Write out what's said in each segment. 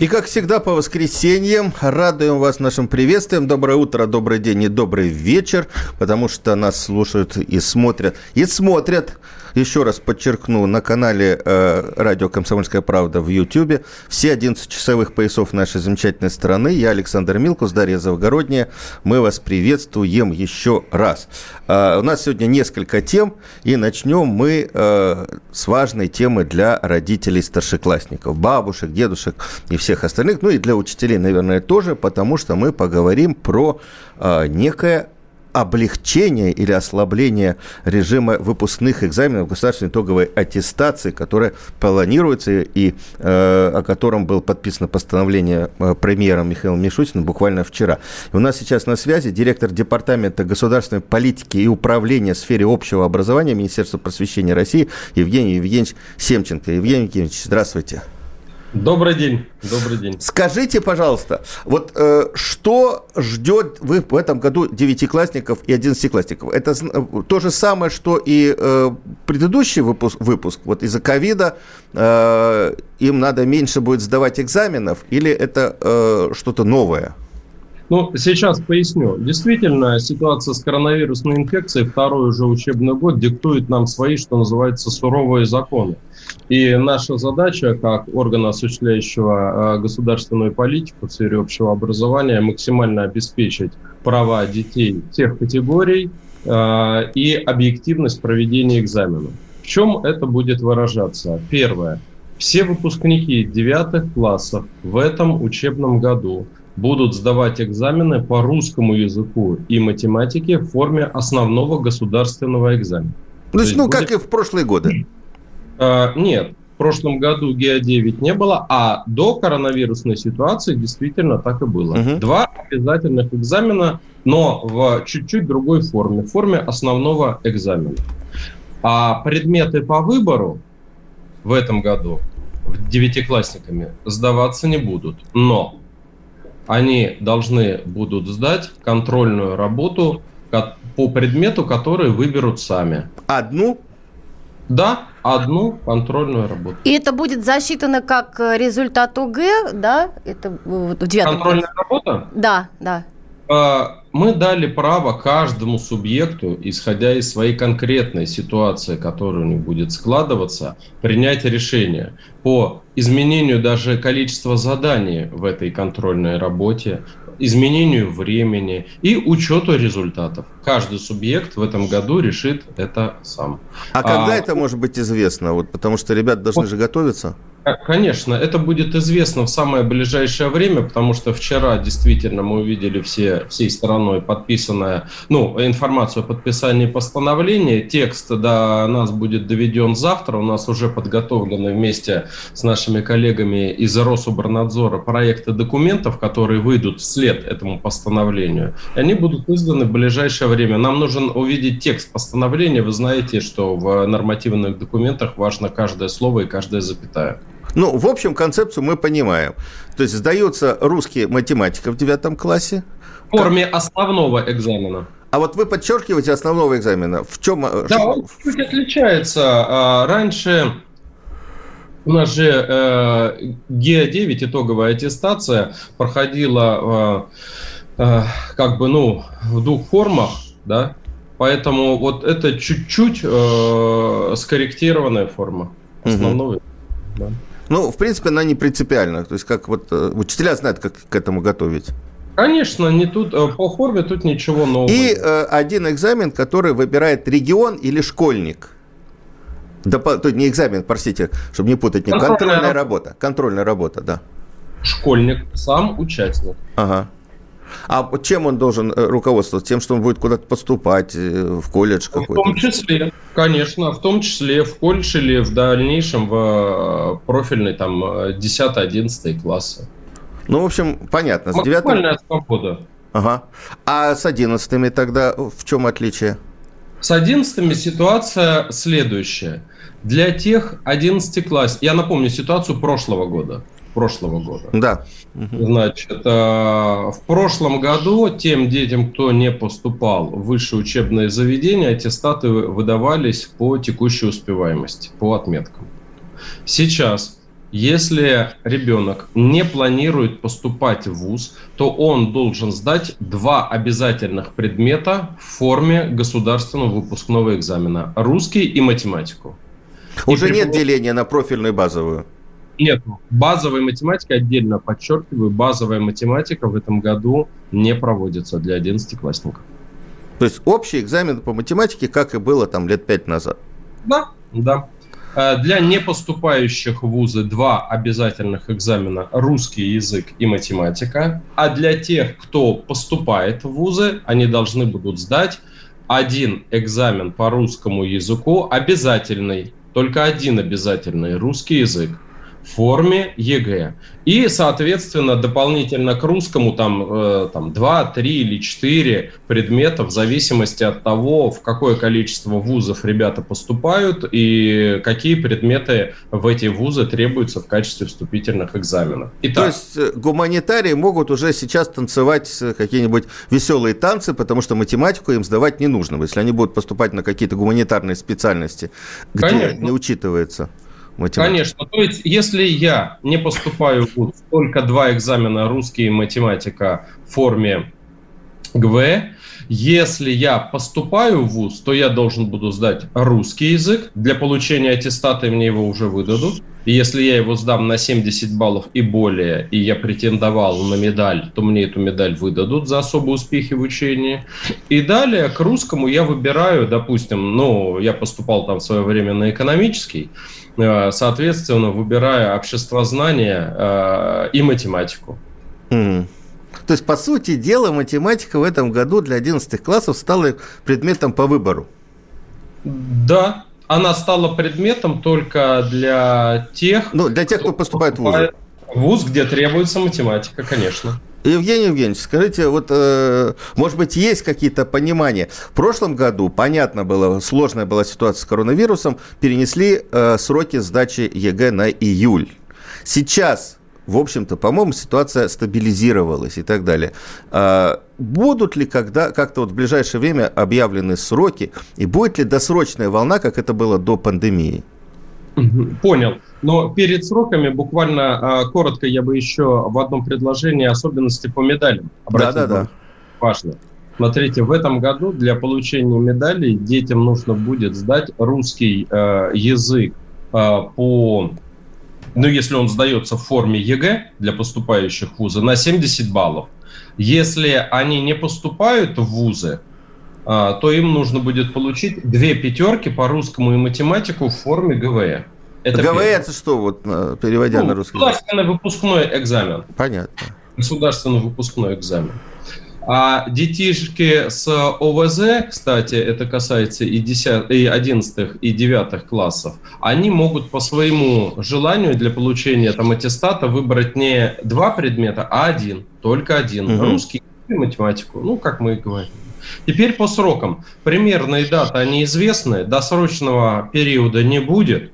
И как всегда по воскресеньям радуем вас нашим приветствием. Доброе утро, добрый день и добрый вечер, потому что нас слушают и смотрят. И смотрят еще раз подчеркну, на канале э, радио «Комсомольская правда» в YouTube. Все 11 часовых поясов нашей замечательной страны. Я Александр Милкус, Дарья Завгородняя. Мы вас приветствуем еще раз. Э, у нас сегодня несколько тем, и начнем мы э, с важной темы для родителей старшеклассников, бабушек, дедушек и всех остальных, ну и для учителей, наверное, тоже, потому что мы поговорим про э, некое облегчение или ослабление режима выпускных экзаменов государственной итоговой аттестации, которая планируется и э, о котором было подписано постановление э, премьером Михаилом Мишутиным буквально вчера. И у нас сейчас на связи директор Департамента государственной политики и управления в сфере общего образования Министерства просвещения России Евгений Евгеньевич Семченко. Евгений Евгеньевич, здравствуйте. Добрый день, добрый день. Скажите, пожалуйста, вот э, что ждет вы в этом году девятиклассников и одиннадцатиклассников? Это э, то же самое, что и э, предыдущий выпуск, выпуск вот из-за ковида э, им надо меньше будет сдавать экзаменов, или это э, что-то новое? Ну, сейчас поясню. Действительно, ситуация с коронавирусной инфекцией второй уже учебный год диктует нам свои, что называется, суровые законы. И наша задача, как органа, осуществляющего э, государственную политику в сфере общего образования, максимально обеспечить права детей всех категорий э, и объективность проведения экзаменов. В чем это будет выражаться? Первое. Все выпускники девятых классов в этом учебном году – будут сдавать экзамены по русскому языку и математике в форме основного государственного экзамена. То, То есть, ну, будет... как и в прошлые годы? А, нет, в прошлом году ГИА-9 не было, а до коронавирусной ситуации действительно так и было. Угу. Два обязательных экзамена, но в чуть-чуть другой форме, в форме основного экзамена. А предметы по выбору в этом году девятиклассниками сдаваться не будут. Но они должны будут сдать контрольную работу по предмету, который выберут сами. Одну? Да, одну контрольную работу. И это будет засчитано как результат ОГЭ, да? Это вот, в Контрольная работа? Да, да. А, мы дали право каждому субъекту, исходя из своей конкретной ситуации, которая у них будет складываться, принять решение по изменению даже количества заданий в этой контрольной работе, изменению времени и учету результатов. Каждый субъект в этом году решит это сам. А когда а, это может быть известно? Вот, потому что ребята должны вот, же готовиться. Конечно, это будет известно в самое ближайшее время, потому что вчера действительно мы увидели все, всей стороной подписанная, ну, информацию о подписании постановления. Текст до нас будет доведен завтра. У нас уже подготовлены вместе с нашими коллегами из Рособорнадзора проекты документов, которые выйдут вслед этому постановлению. И они будут изданы в ближайшее время. Нам нужен увидеть текст постановления. Вы знаете, что в нормативных документах важно каждое слово и каждая запятая. Ну, в общем, концепцию мы понимаем. То есть сдается русский математика в девятом классе. В форме основного экзамена. А вот вы подчеркиваете основного экзамена. В чем? Э, да, он чуть отличается. А, раньше у нас же э, ГИА-9, итоговая аттестация, проходила э, как бы, ну, в двух формах, да, поэтому вот это чуть-чуть э, скорректированная форма основного. Угу. Да. Ну, в принципе, она не принципиальна. То есть, как вот э, учителя знают, как к этому готовить. Конечно, не тут э, по форме тут ничего нового. И э, один экзамен, который выбирает регион или школьник. Да, то не экзамен, простите, чтобы не путать, не контрольная, контрольная работа. Контрольная работа, да. Школьник, сам участник. Ага. А чем он должен э, руководствоваться? Тем, что он будет куда-то поступать, э, в колледж какой-то? В том числе, конечно, в том числе в колледж или в дальнейшем в э, профильный там 10-11 классы. Ну, в общем, понятно. С 9... свобода. Ага. А с одиннадцатыми тогда в чем отличие? С одиннадцатыми ситуация следующая. Для тех 11 класс, я напомню ситуацию прошлого года. Прошлого года. Да. Значит, э, в прошлом году тем детям, кто не поступал в высшее учебное заведение, аттестаты выдавались по текущей успеваемости, по отметкам. Сейчас если ребенок не планирует поступать в ВУЗ, то он должен сдать два обязательных предмета в форме государственного выпускного экзамена. Русский и математику. Уже и нет деления на профильную и базовую? Нет. Базовая математика, отдельно подчеркиваю, базовая математика в этом году не проводится для 11-классников. То есть общий экзамен по математике, как и было там лет пять назад? Да, да. Э, для непоступающих в вузы два обязательных экзамена – русский язык и математика. А для тех, кто поступает в вузы, они должны будут сдать один экзамен по русскому языку обязательный, только один обязательный – русский язык форме ЕГЭ. И, соответственно, дополнительно к русскому там, э, там 2, 3 или 4 предмета в зависимости от того, в какое количество вузов ребята поступают и какие предметы в эти вузы требуются в качестве вступительных экзаменов. Итак, То есть э, гуманитарии могут уже сейчас танцевать какие-нибудь веселые танцы, потому что математику им сдавать не нужно, если они будут поступать на какие-то гуманитарные специальности, где Конечно. не учитывается математика? Конечно. То есть, если я не поступаю в ВУЗ, только два экзамена русский и математика в форме ГВ, если я поступаю в ВУЗ, то я должен буду сдать русский язык. Для получения аттестата мне его уже выдадут. И если я его сдам на 70 баллов и более, и я претендовал на медаль, то мне эту медаль выдадут за особые успехи в учении. И далее к русскому я выбираю, допустим, ну, я поступал там в свое время на экономический, э, соответственно, выбираю обществознание э, и математику. Mm. То есть, по сути дела, математика в этом году для 11 классов стала предметом по выбору. Да, она стала предметом только для тех... Ну, для тех, кто, кто поступает в вузы. В вуз, где требуется математика, конечно. Евгений Евгеньевич, скажите, вот, э, может быть, есть какие-то понимания? В прошлом году, понятно было, сложная была ситуация с коронавирусом, перенесли э, сроки сдачи ЕГЭ на июль. Сейчас в общем-то, по-моему, ситуация стабилизировалась и так далее. А будут ли когда, как-то вот в ближайшее время объявлены сроки, и будет ли досрочная волна, как это было до пандемии? Понял. Но перед сроками буквально а, коротко я бы еще в одном предложении особенности по медалям. Да, да, да. Важно. Смотрите, в этом году для получения медалей детям нужно будет сдать русский э, язык э, по ну, если он сдается в форме ЕГЭ для поступающих в вузы, на 70 баллов. Если они не поступают в вузы, а, то им нужно будет получить две пятерки по русскому и математику в форме ГВЭ. Это ГВЭ это что, вот переводя ну, на русский? Государственный выпускной экзамен. Понятно. Государственный выпускной экзамен. А детишки с ОВЗ, кстати, это касается и, 10, и 11 и 9 классов, они могут по своему желанию для получения там, аттестата выбрать не два предмета, а один, только один. Угу. Русский и математику, ну, как мы и говорим. Теперь по срокам. Примерные даты, они известны, досрочного периода не будет.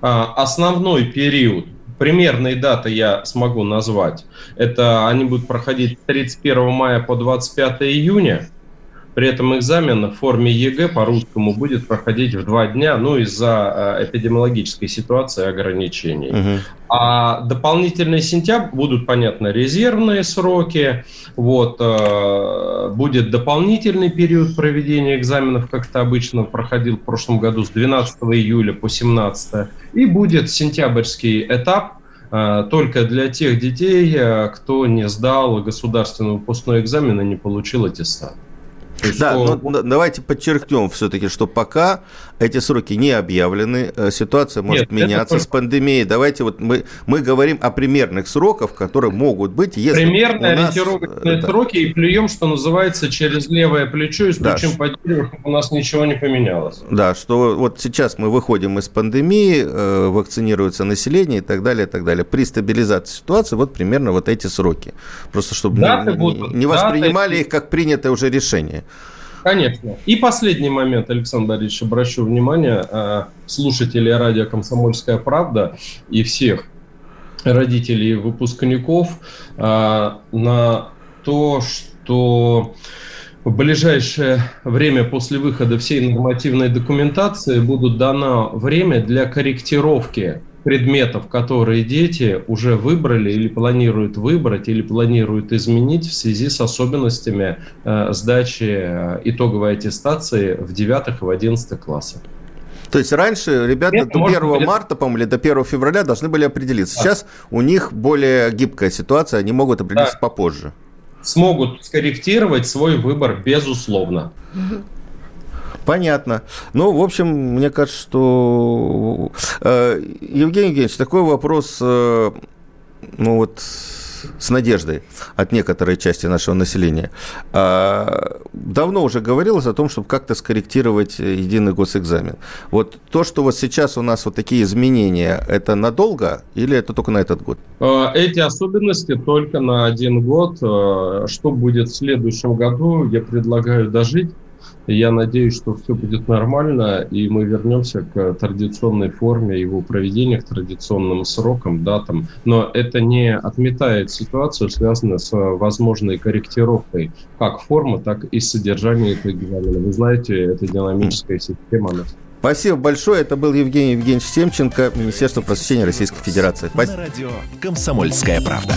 А, основной период примерные даты я смогу назвать. Это они будут проходить 31 мая по 25 июня. При этом экзамен в форме ЕГЭ по русскому будет проходить в два дня, ну, из-за э, эпидемиологической ситуации и ограничений. Угу. А дополнительный сентябрь будут, понятно, резервные сроки. Вот, э, будет дополнительный период проведения экзаменов, как это обычно проходил в прошлом году с 12 июля по 17. И будет сентябрьский этап, э, только для тех детей, кто не сдал государственный выпускной экзамен и не получил аттестат. Да, что... но давайте подчеркнем все-таки, что пока эти сроки не объявлены, э, ситуация может Нет, меняться с пандемией. Давайте вот мы, мы говорим о примерных сроках, которые могут быть, если Примерные нас... ориентировочные да. сроки и плюем, что называется, через левое плечо и стучим да. по дереву, чтобы у нас ничего не поменялось. Да, что вот сейчас мы выходим из пандемии, э, вакцинируется население и так далее, и так далее. При стабилизации ситуации вот примерно вот эти сроки. Просто чтобы не, будут, не воспринимали даты... их как принятое уже решение. Конечно. И последний момент, Александр Борисович, обращу внимание э, слушателей радио «Комсомольская правда» и всех родителей выпускников э, на то, что в ближайшее время после выхода всей нормативной документации будут дано время для корректировки предметов, которые дети уже выбрали или планируют выбрать, или планируют изменить в связи с особенностями э, сдачи э, итоговой аттестации в 9 и в 11 классах. То есть раньше ребята Это до 1 быть... марта, по-моему, или до 1 февраля должны были определиться. Да. Сейчас у них более гибкая ситуация, они могут определиться да. попозже. Смогут скорректировать свой выбор, безусловно. Понятно. Ну, в общем, мне кажется, что... Э, Евгений Евгеньевич, такой вопрос, э, ну вот с надеждой от некоторой части нашего населения. А, давно уже говорилось о том, чтобы как-то скорректировать единый госэкзамен. Вот то, что вот сейчас у нас вот такие изменения, это надолго или это только на этот год? Э, эти особенности только на один год. Что будет в следующем году, я предлагаю дожить я надеюсь, что все будет нормально, и мы вернемся к традиционной форме его проведения, к традиционным срокам, датам. Но это не отметает ситуацию, связанную с возможной корректировкой как формы, так и содержания этого экзамена. Вы знаете, это динамическая система. Спасибо большое. Это был Евгений Евгеньевич Семченко, Министерство просвещения Российской Федерации. Спасибо. На радио «Комсомольская правда».